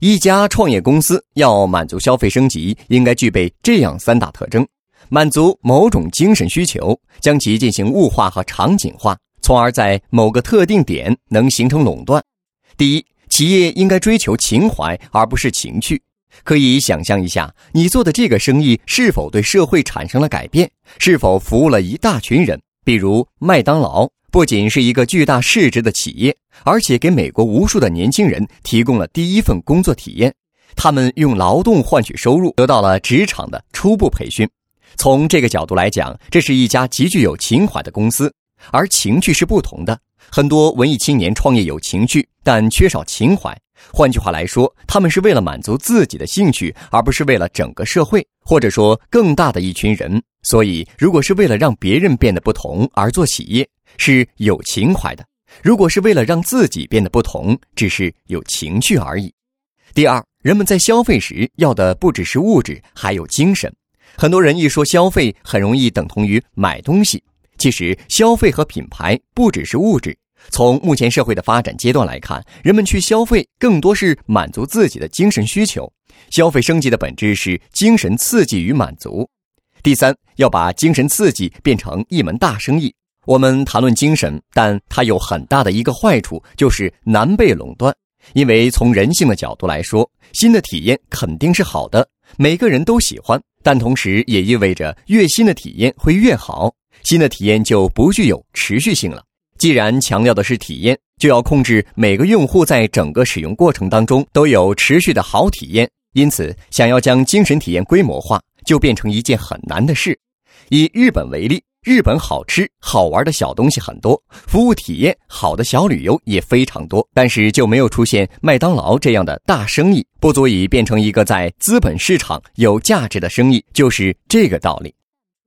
一家创业公司要满足消费升级，应该具备这样三大特征：满足某种精神需求，将其进行物化和场景化，从而在某个特定点能形成垄断。第一，企业应该追求情怀而不是情趣。可以想象一下，你做的这个生意是否对社会产生了改变，是否服务了一大群人？比如麦当劳。不仅是一个巨大市值的企业，而且给美国无数的年轻人提供了第一份工作体验。他们用劳动换取收入，得到了职场的初步培训。从这个角度来讲，这是一家极具有情怀的公司。而情趣是不同的，很多文艺青年创业有情趣，但缺少情怀。换句话来说，他们是为了满足自己的兴趣，而不是为了整个社会，或者说更大的一群人。所以，如果是为了让别人变得不同而做企业，是有情怀的，如果是为了让自己变得不同，只是有情趣而已。第二，人们在消费时要的不只是物质，还有精神。很多人一说消费，很容易等同于买东西。其实，消费和品牌不只是物质。从目前社会的发展阶段来看，人们去消费更多是满足自己的精神需求。消费升级的本质是精神刺激与满足。第三，要把精神刺激变成一门大生意。我们谈论精神，但它有很大的一个坏处，就是难被垄断。因为从人性的角度来说，新的体验肯定是好的，每个人都喜欢，但同时也意味着越新的体验会越好，新的体验就不具有持续性了。既然强调的是体验，就要控制每个用户在整个使用过程当中都有持续的好体验。因此，想要将精神体验规模化，就变成一件很难的事。以日本为例。日本好吃好玩的小东西很多，服务体验好的小旅游也非常多，但是就没有出现麦当劳这样的大生意，不足以变成一个在资本市场有价值的生意，就是这个道理。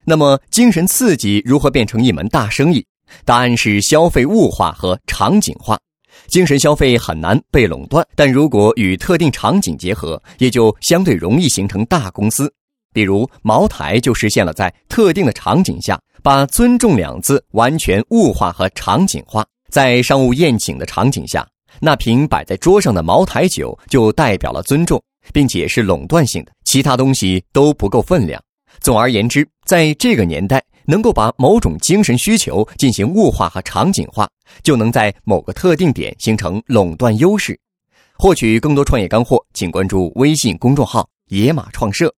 那么，精神刺激如何变成一门大生意？答案是消费物化和场景化。精神消费很难被垄断，但如果与特定场景结合，也就相对容易形成大公司。比如茅台就实现了在特定的场景下。把“尊重”两字完全物化和场景化，在商务宴请的场景下，那瓶摆在桌上的茅台酒就代表了尊重，并且是垄断性的，其他东西都不够分量。总而言之，在这个年代，能够把某种精神需求进行物化和场景化，就能在某个特定点形成垄断优势。获取更多创业干货，请关注微信公众号“野马创社”。